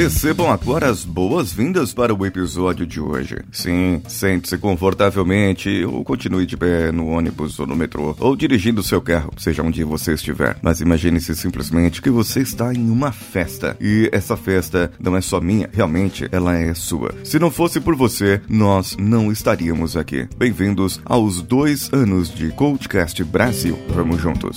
Recebam agora as boas-vindas para o episódio de hoje. Sim, sente-se confortavelmente ou continue de pé no ônibus ou no metrô ou dirigindo seu carro, seja onde você estiver. Mas imagine-se simplesmente que você está em uma festa e essa festa não é só minha, realmente ela é sua. Se não fosse por você, nós não estaríamos aqui. Bem-vindos aos dois anos de Coachcast Brasil. Vamos juntos.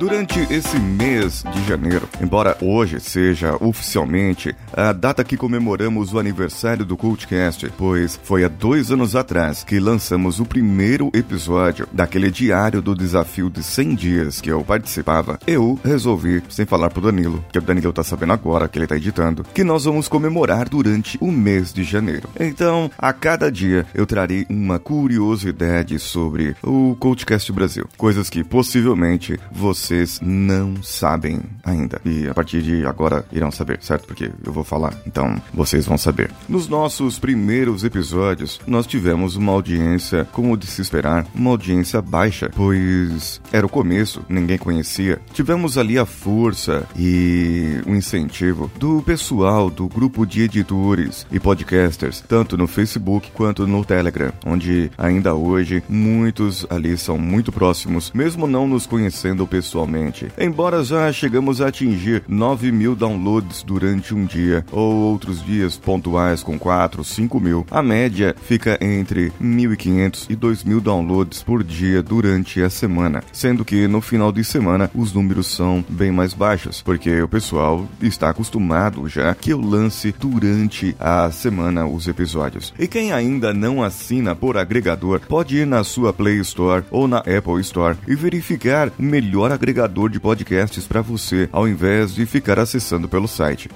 Durante esse mês de janeiro, embora hoje seja oficialmente a data que comemoramos o aniversário do Cultcast, pois foi há dois anos atrás que lançamos o primeiro episódio daquele diário do desafio de 100 dias que eu participava, eu resolvi, sem falar pro Danilo, que o Danilo tá sabendo agora que ele tá editando, que nós vamos comemorar durante o mês de janeiro. Então, a cada dia eu trarei uma curiosidade sobre o Cultcast Brasil, coisas que possivelmente você vocês não sabem ainda. E a partir de agora irão saber, certo? Porque eu vou falar, então vocês vão saber. Nos nossos primeiros episódios, nós tivemos uma audiência, como de se esperar, uma audiência baixa, pois era o começo, ninguém conhecia. Tivemos ali a força e o incentivo do pessoal do grupo de editores e podcasters, tanto no Facebook quanto no Telegram, onde ainda hoje muitos ali são muito próximos, mesmo não nos conhecendo pessoalmente atualmente. Embora já chegamos a atingir 9 mil downloads durante um dia, ou outros dias pontuais com 4, 5 mil, a média fica entre 1.500 e 2.000 downloads por dia durante a semana, sendo que no final de semana os números são bem mais baixos, porque o pessoal está acostumado já que eu lance durante a semana os episódios. E quem ainda não assina por agregador pode ir na sua Play Store ou na Apple Store e verificar o melhor agregador agregador de podcasts para você, ao invés de ficar acessando pelo site.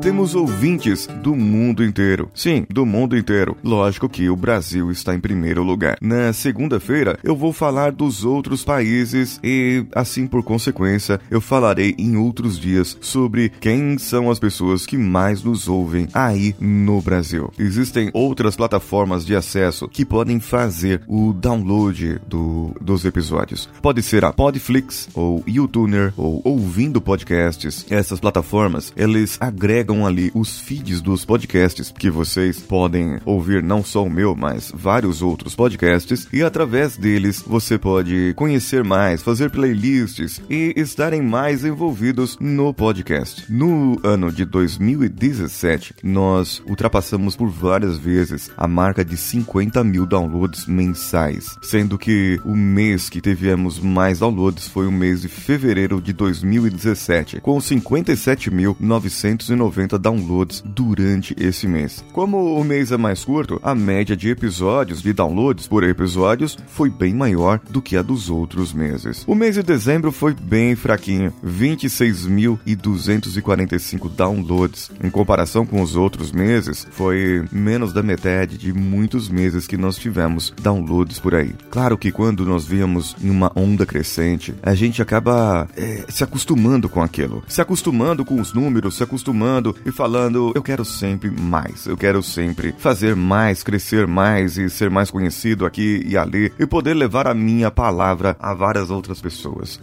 Temos ouvintes do mundo inteiro. Sim, do mundo inteiro. Lógico que o Brasil está em primeiro lugar. Na segunda-feira, eu vou falar dos outros países e, assim por consequência, eu falarei em outros dias sobre quem são as pessoas que mais nos ouvem aí no Brasil. Existem outras plataformas de acesso que podem fazer o download do, dos episódios. Pode ser a Podflix ou YouTuner ou ouvindo podcasts. Essas plataformas, eles agregam ali os feeds dos podcasts que vocês podem ouvir não só o meu, mas vários outros podcasts e através deles você pode conhecer mais, fazer playlists e estarem mais envolvidos no podcast. No ano de 2017, nós ultrapassamos por várias vezes a marca de 50 mil downloads mensais, sendo que o mês que tivemos mais downloads foi o mês de fevereiro de 2017, com 57.990 50 downloads durante esse mês. Como o mês é mais curto, a média de episódios de downloads por episódios foi bem maior do que a dos outros meses. O mês de dezembro foi bem fraquinho, 26.245 downloads. Em comparação com os outros meses, foi menos da metade de muitos meses que nós tivemos downloads por aí. Claro que quando nós víamos em uma onda crescente, a gente acaba é, se acostumando com aquilo, se acostumando com os números, se acostumando e falando: eu quero sempre mais, eu quero sempre fazer mais, crescer mais e ser mais conhecido aqui e ali e poder levar a minha palavra a várias outras pessoas.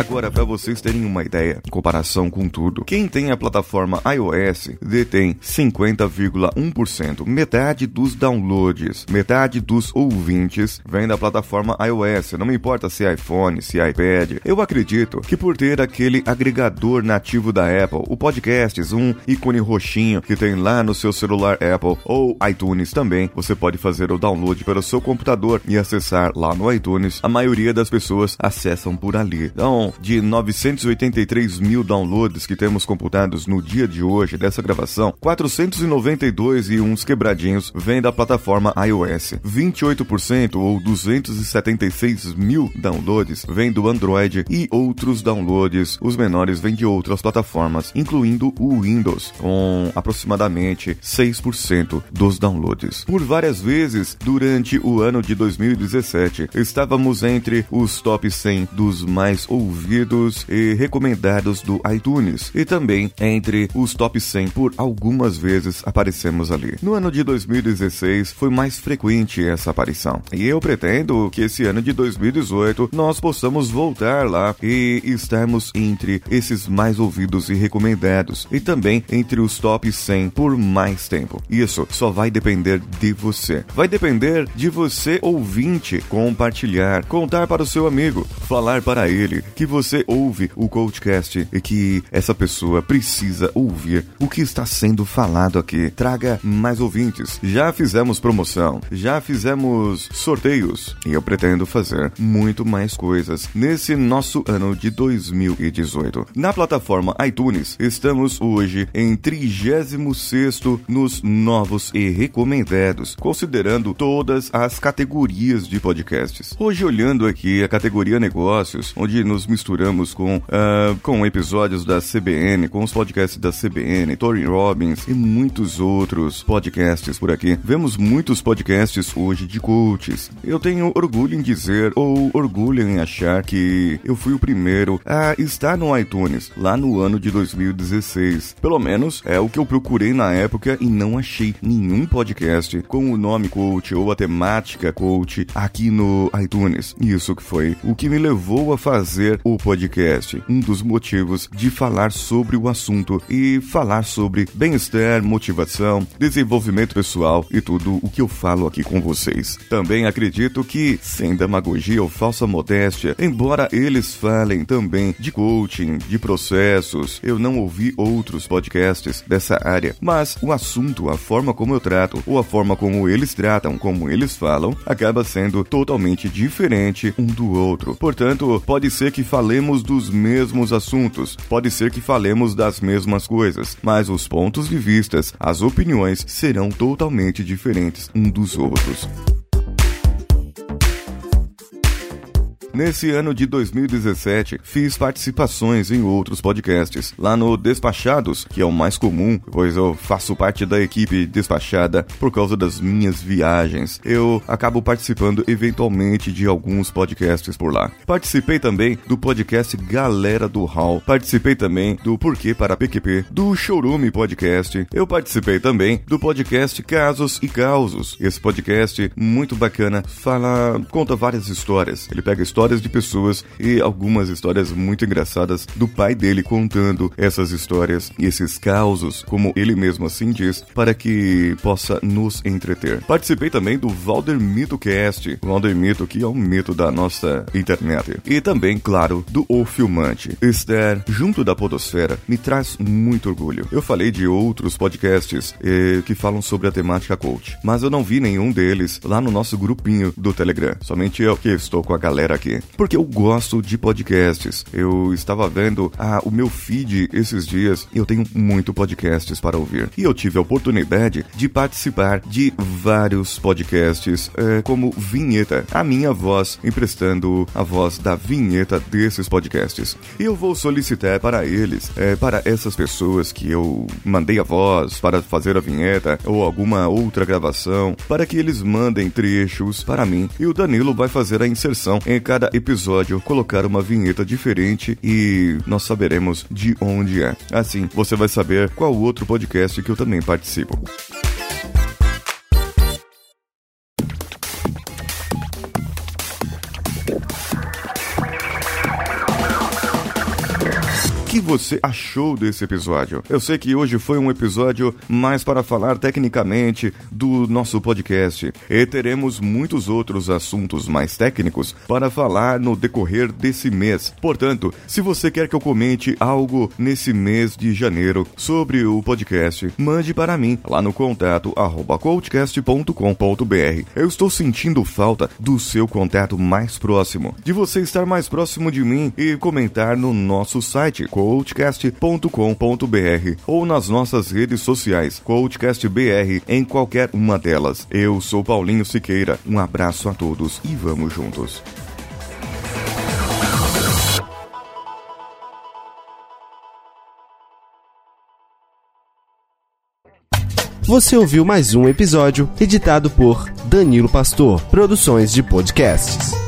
Agora, para vocês terem uma ideia, em comparação com tudo, quem tem a plataforma iOS detém 50,1%, metade dos downloads, metade dos ouvintes vem da plataforma iOS. Não me importa se é iPhone, se é iPad. Eu acredito que por ter aquele agregador nativo da Apple, o Podcasts, um ícone roxinho que tem lá no seu celular Apple ou iTunes também, você pode fazer o download pelo seu computador e acessar lá no iTunes. A maioria das pessoas acessam por ali. Então, de 983 mil downloads que temos computados no dia de hoje dessa gravação, 492 e uns quebradinhos vêm da plataforma iOS. 28% ou 276 mil downloads vêm do Android e outros downloads, os menores, vêm de outras plataformas, incluindo o Windows, com aproximadamente 6% dos downloads. Por várias vezes, durante o ano de 2017, estávamos entre os top 100 dos mais ouvidos e recomendados do iTunes e também entre os top 100 por algumas vezes aparecemos ali. No ano de 2016 foi mais frequente essa aparição e eu pretendo que esse ano de 2018 nós possamos voltar lá e estarmos entre esses mais ouvidos e recomendados e também entre os top 100 por mais tempo. Isso só vai depender de você. Vai depender de você ouvinte compartilhar, contar para o seu amigo, falar para ele que você ouve o Coachcast e que essa pessoa precisa ouvir o que está sendo falado aqui. Traga mais ouvintes. Já fizemos promoção, já fizemos sorteios e eu pretendo fazer muito mais coisas nesse nosso ano de 2018. Na plataforma iTunes, estamos hoje em 36 nos novos e recomendados, considerando todas as categorias de podcasts. Hoje, olhando aqui a categoria negócios, onde nos misturamos com, uh, com episódios da CBN, com os podcasts da CBN, Tony Robbins e muitos outros podcasts por aqui. Vemos muitos podcasts hoje de coaches. Eu tenho orgulho em dizer, ou orgulho em achar, que eu fui o primeiro a estar no iTunes lá no ano de 2016. Pelo menos é o que eu procurei na época e não achei nenhum podcast com o nome coach ou a temática coach aqui no iTunes. Isso que foi o que me levou a fazer o podcast. Um dos motivos de falar sobre o assunto e falar sobre bem-estar, motivação, desenvolvimento pessoal e tudo o que eu falo aqui com vocês. Também acredito que, sem demagogia ou falsa modéstia, embora eles falem também de coaching, de processos, eu não ouvi outros podcasts dessa área, mas o assunto, a forma como eu trato ou a forma como eles tratam, como eles falam, acaba sendo totalmente diferente um do outro. Portanto, pode ser que falemos dos mesmos assuntos, pode ser que falemos das mesmas coisas, mas os pontos de vistas, as opiniões serão totalmente diferentes um dos outros. Nesse ano de 2017, fiz participações em outros podcasts. Lá no Despachados, que é o mais comum, pois eu faço parte da equipe despachada por causa das minhas viagens. Eu acabo participando eventualmente de alguns podcasts por lá. Participei também do podcast Galera do Hall. Participei também do Porquê para PQP, do Showroom Podcast. Eu participei também do podcast Casos e Causos. Esse podcast muito bacana, fala, conta várias histórias. Ele pega histórias histórias de pessoas e algumas histórias muito engraçadas do pai dele contando essas histórias e esses causos, como ele mesmo assim diz, para que possa nos entreter. Participei também do Valder Mito Cast, o Valder Mito que é um mito da nossa internet. E também, claro, do O Filmante. Estar junto da podosfera me traz muito orgulho. Eu falei de outros podcasts eh, que falam sobre a temática coach, mas eu não vi nenhum deles lá no nosso grupinho do Telegram. Somente eu que estou com a galera aqui porque eu gosto de podcasts. Eu estava vendo ah, o meu feed esses dias e eu tenho muito podcasts para ouvir. E eu tive a oportunidade de participar de vários podcasts é, como vinheta, a minha voz emprestando a voz da vinheta desses podcasts. E eu vou solicitar para eles, é, para essas pessoas que eu mandei a voz para fazer a vinheta ou alguma outra gravação, para que eles mandem trechos para mim e o Danilo vai fazer a inserção em cada episódio colocar uma vinheta diferente e nós saberemos de onde é. Assim, você vai saber qual outro podcast que eu também participo. Você achou desse episódio. Eu sei que hoje foi um episódio mais para falar tecnicamente do nosso podcast e teremos muitos outros assuntos mais técnicos para falar no decorrer desse mês. Portanto, se você quer que eu comente algo nesse mês de janeiro sobre o podcast, mande para mim lá no contato arroba coachcast.com.br. Eu estou sentindo falta do seu contato mais próximo, de você estar mais próximo de mim e comentar no nosso site coachcast.com.br ou nas nossas redes sociais coachcastbr em qualquer uma delas. Eu sou Paulinho Siqueira. Um abraço a todos e vamos juntos. Você ouviu mais um episódio editado por Danilo Pastor, Produções de Podcasts.